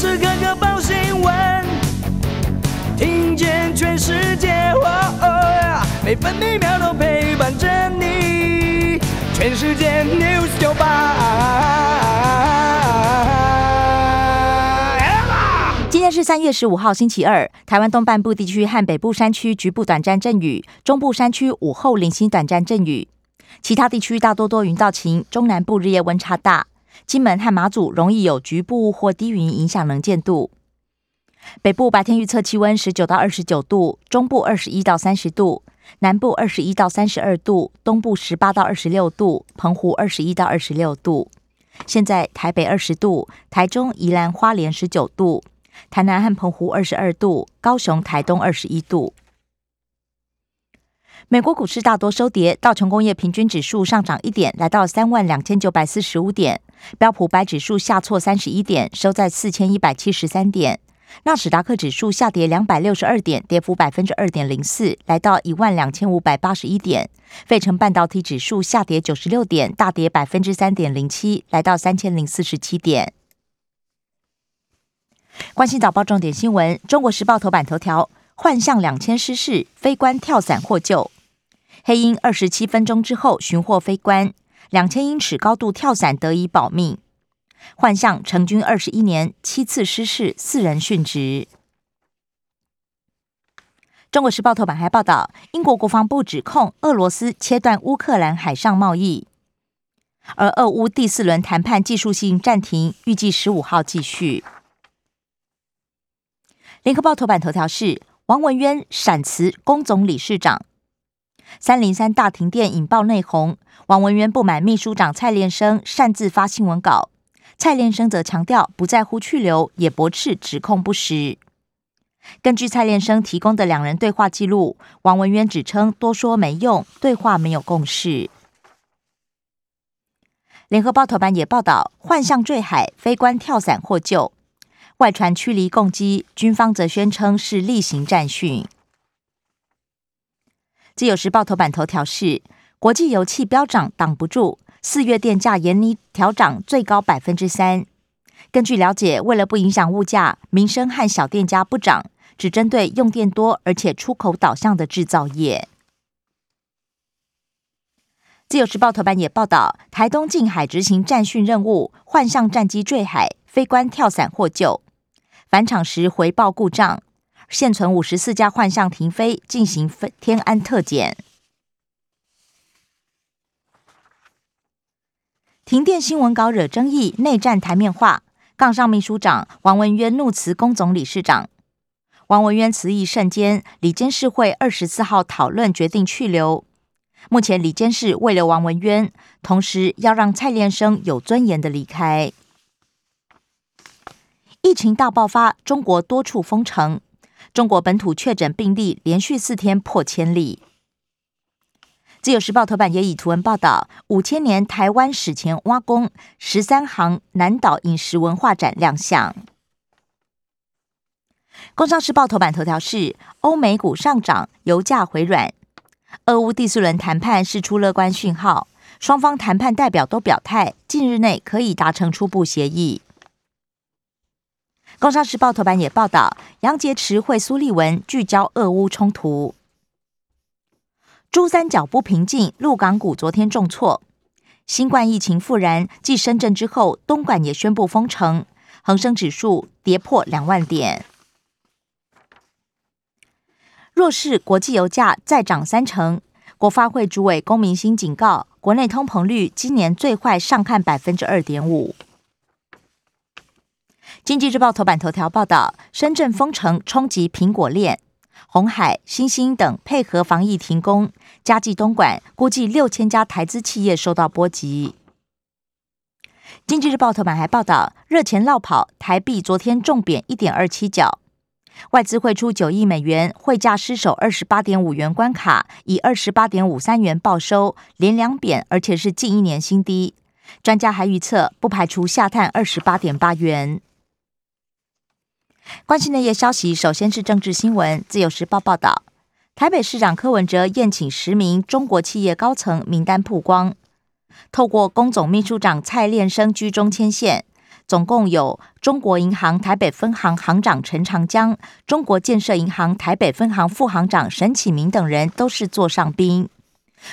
时刻刻报新闻，听见全世界，每分每秒都陪伴着你。全世界 news 九八。今天是三月十五号，星期二。台湾东半部地区和北部山区局部短暂阵雨，中部山区午后零星短暂阵雨，其他地区大多多云到晴。中南部日夜温差大。金门和马祖容易有局部或低云影响能见度。北部白天预测气温十九到二十九度，中部二十一到三十度，南部二十一到三十二度，东部十八到二十六度，澎湖二十一到二十六度。现在台北二十度，台中、宜兰花莲十九度，台南和澎湖二十二度，高雄、台东二十一度。美国股市大多收跌，道琼工业平均指数上涨一点，来到三万两千九百四十五点；标普白指数下挫三十一点，收在四千一百七十三点；纳斯达克指数下跌两百六十二点，跌幅百分之二点零四，来到一万两千五百八十一点；费城半导体指数下跌九十六点，大跌百分之三点零七，来到三千零四十七点。关心早报重点新闻，《中国时报》头版头条。幻象两千失事，飞官跳伞获救。黑鹰二十七分钟之后寻获飞官，两千英尺高度跳伞得以保命。幻象成军二十一年，七次失事，四人殉职。中国时报头版还报道，英国国防部指控俄罗斯切断乌克兰海上贸易，而俄乌第四轮谈判技术性暂停，预计十五号继续。联合报头版头条是。王文渊闪辞工总理事长，三零三大停电引爆内讧。王文渊不满秘书长蔡连生擅自发新闻稿，蔡连生则强调不在乎去留，也驳斥指控不实。根据蔡连生提供的两人对话记录，王文渊指称多说没用，对话没有共识。联合报头版也报道，幻象坠海，飞官跳伞获救。外传驱离共机，军方则宣称是例行战训。自由时报头版头条是：国际油气飙涨，挡不住，四月电价严厉调涨最高百分之三。根据了解，为了不影响物价，民生和小店家不涨，只针对用电多而且出口导向的制造业。自由时报头版也报道，台东近海执行战训任务，幻象战机坠海，飞官跳伞获救。返场时回报故障，现存五十四架幻象停飞，进行天安特检。停电新闻稿惹争议，内战台面化。杠上秘书长王文渊怒辞工总理事长。王文渊辞意甚坚，里监事会二十四号讨论决定去留。目前里监事未留王文渊，同时要让蔡连生有尊严的离开。疫情大爆发，中国多处封城。中国本土确诊病例连续四天破千例。自由时报头版也以图文报道：五千年台湾史前挖工，十三行南岛饮食文化展亮相。工商时报头版头条是：欧美股上涨，油价回软。俄乌第四轮谈判释出乐观讯号，双方谈判代表都表态，近日内可以达成初步协议。《工商时报》头版也报道，杨洁篪会苏立文聚焦俄乌冲突。珠三角不平静，陆港股昨天重挫。新冠疫情复燃，继深圳之后，东莞也宣布封城，恒生指数跌破两万点。若是国际油价再涨三成，国发会主委龚明鑫警告，国内通膨率今年最坏上看百分之二点五。经济日报头版头条报道：深圳封城冲击苹果链，红海、新兴等配合防疫停工，加计东莞估计六千家台资企业受到波及。经济日报头版还报道：热钱绕跑，台币昨天重贬一点二七角，外资汇出九亿美元，汇价失守二十八点五元关卡，以二十八点五三元报收，连两贬，而且是近一年新低。专家还预测，不排除下探二十八点八元。关心内页消息，首先是政治新闻。自由时报报道，台北市长柯文哲宴请十名中国企业高层名单曝光，透过工总秘书长蔡炼生居中牵线，总共有中国银行台北分行行长陈长江、中国建设银行台北分行副行长沈启明等人都是座上宾。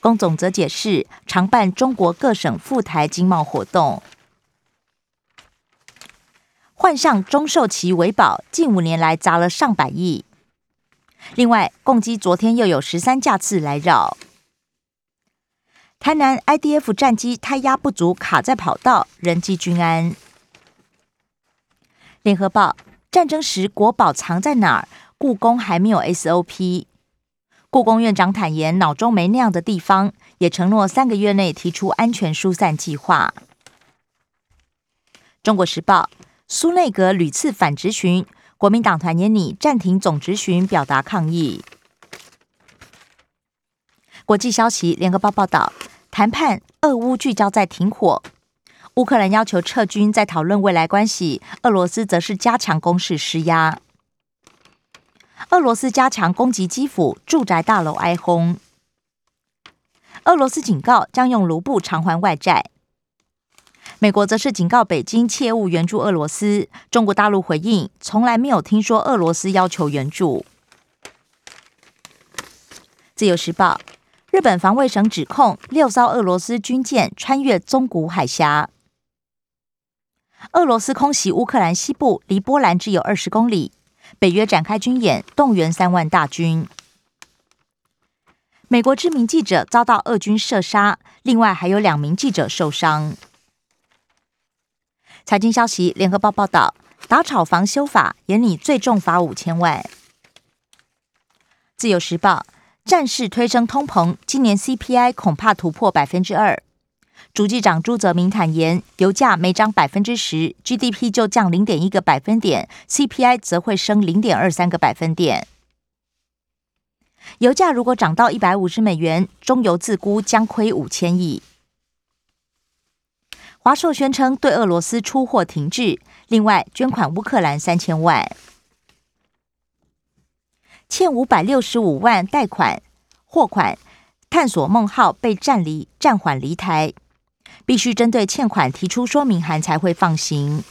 龚总则解释，常办中国各省赴台经贸活动。换上中寿旗为保，近五年来砸了上百亿。另外，共机昨天又有十三架次来扰。台南 IDF 战机胎压不足，卡在跑道，人机均安。联合报：战争时国宝藏在哪儿？故宫还没有 SOP。故宫院长坦言，脑中没那样的地方，也承诺三个月内提出安全疏散计划。中国时报：苏内阁屡次反质询。国民党团也拟暂停总执询，表达抗议。国际消息，联合报报道，谈判俄乌聚焦在停火，乌克兰要求撤军，在讨论未来关系；俄罗斯则是加强攻势施压。俄罗斯加强攻击基辅住宅大楼，哀轰。俄罗斯警告将用卢布偿还外债。美国则是警告北京切勿援助俄罗斯。中国大陆回应，从来没有听说俄罗斯要求援助。自由时报，日本防卫省指控六艘俄罗斯军舰穿越宗谷海峡。俄罗斯空袭乌克兰西部，离波兰只有二十公里。北约展开军演，动员三万大军。美国知名记者遭到俄军射杀，另外还有两名记者受伤。财经消息，联合报报道，打炒房修法，严拟最重罚五千万。自由时报，战事推升通膨，今年 CPI 恐怕突破百分之二。主计长朱泽明坦言，油价每涨百分之十，GDP 就降零点一个百分点，CPI 则会升零点二三个百分点。油价如果涨到一百五十美元，中油自估将亏五千亿。华硕宣称对俄罗斯出货停滞，另外捐款乌克兰三千万，欠五百六十五万贷款货款，探索梦号被暂离暂缓离台，必须针对欠款提出说明函才会放行。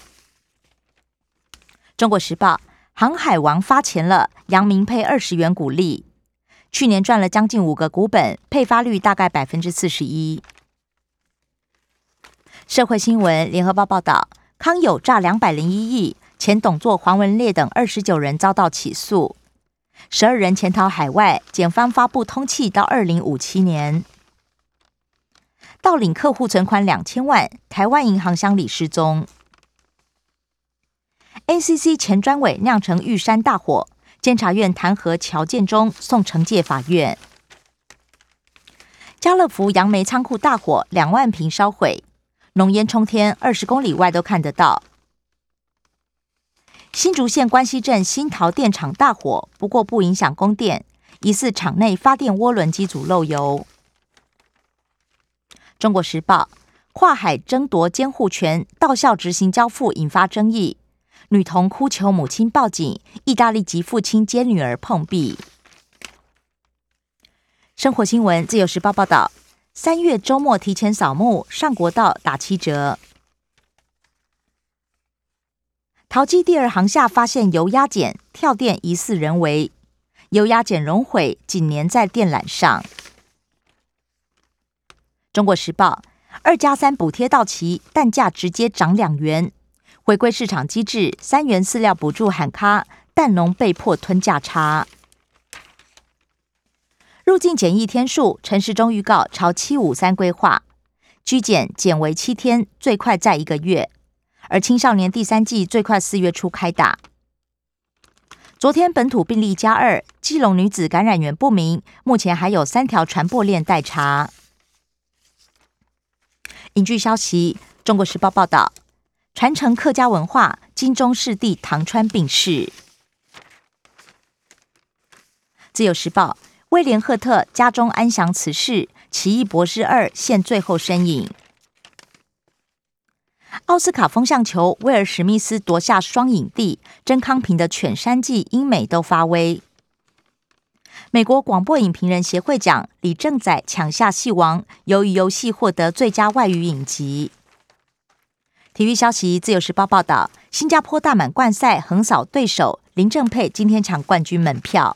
中国时报，航海王发钱了，杨明配二十元股利，去年赚了将近五个股本，配发率大概百分之四十一。社会新闻，联合报报道，康有诈两百零一亿，前董座黄文烈等二十九人遭到起诉，十二人潜逃海外，检方发布通缉到二零五七年。盗领客户存款两千万，台湾银行乡里失踪。ACC 前专委酿成玉山大火，监察院弹劾乔建中，送惩戒法院。家乐福杨梅仓库大火，两万瓶烧毁。浓烟冲天，二十公里外都看得到。新竹县关西镇新桃电厂大火，不过不影响供电，疑似厂内发电涡轮机组漏油。中国时报跨海争夺监护权，到校执行交付引发争议，女童哭求母亲报警，意大利籍父亲接女儿碰壁。生活新闻，自由时报报道。三月周末提前扫墓，上国道打七折。淘机第二航下发现油压剪跳电，疑似人为油压剪熔毁，紧粘在电缆上。中国时报二加三补贴到期，蛋价直接涨两元，回归市场机制，三元饲料补助喊卡，蛋农被迫吞价差。入境检疫天数，陈时中预告朝七五三规划，居检减为七天，最快在一个月。而青少年第三季最快四月初开打。昨天本土病例加二，基隆女子感染源不明，目前还有三条传播链待查。影剧消息，中国时报报道，传承客家文化，金钟世弟唐川病逝。自由时报。威廉·赫特家中安详辞世，《奇异博士二》现最后身影。奥斯卡风向球，威尔·史密斯夺下双影帝，真康平的《犬山记》英美都发威。美国广播影评人协会奖，李正宰抢下戏王，由于游戏获得最佳外语影集。体育消息，《自由时报》报道，新加坡大满贯赛横扫对手林正佩，今天抢冠军门票。